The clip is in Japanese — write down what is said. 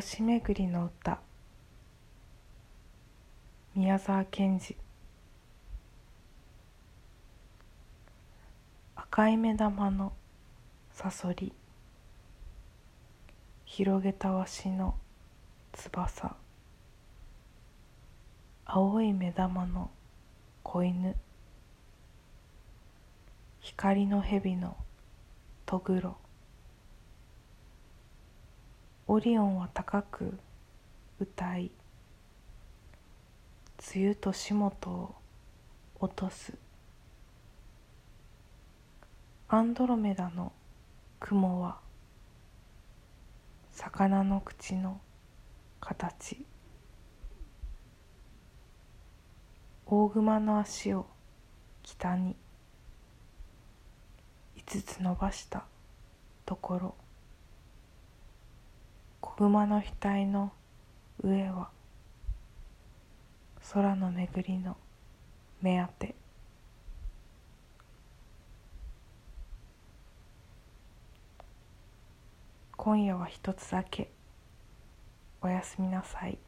星めぐりの歌。宮沢賢治。赤い目玉のさそり広げたわしの翼。青い目玉の子犬。光の蛇のとぐろオリオンは高く歌い梅雨と霜とを落とす。アンドロメダの雲は魚の口の形。大熊の足を北に五つ伸ばしたところ。馬の額の上は空の巡りの目当て。今夜は一つだけ。おやすみなさい。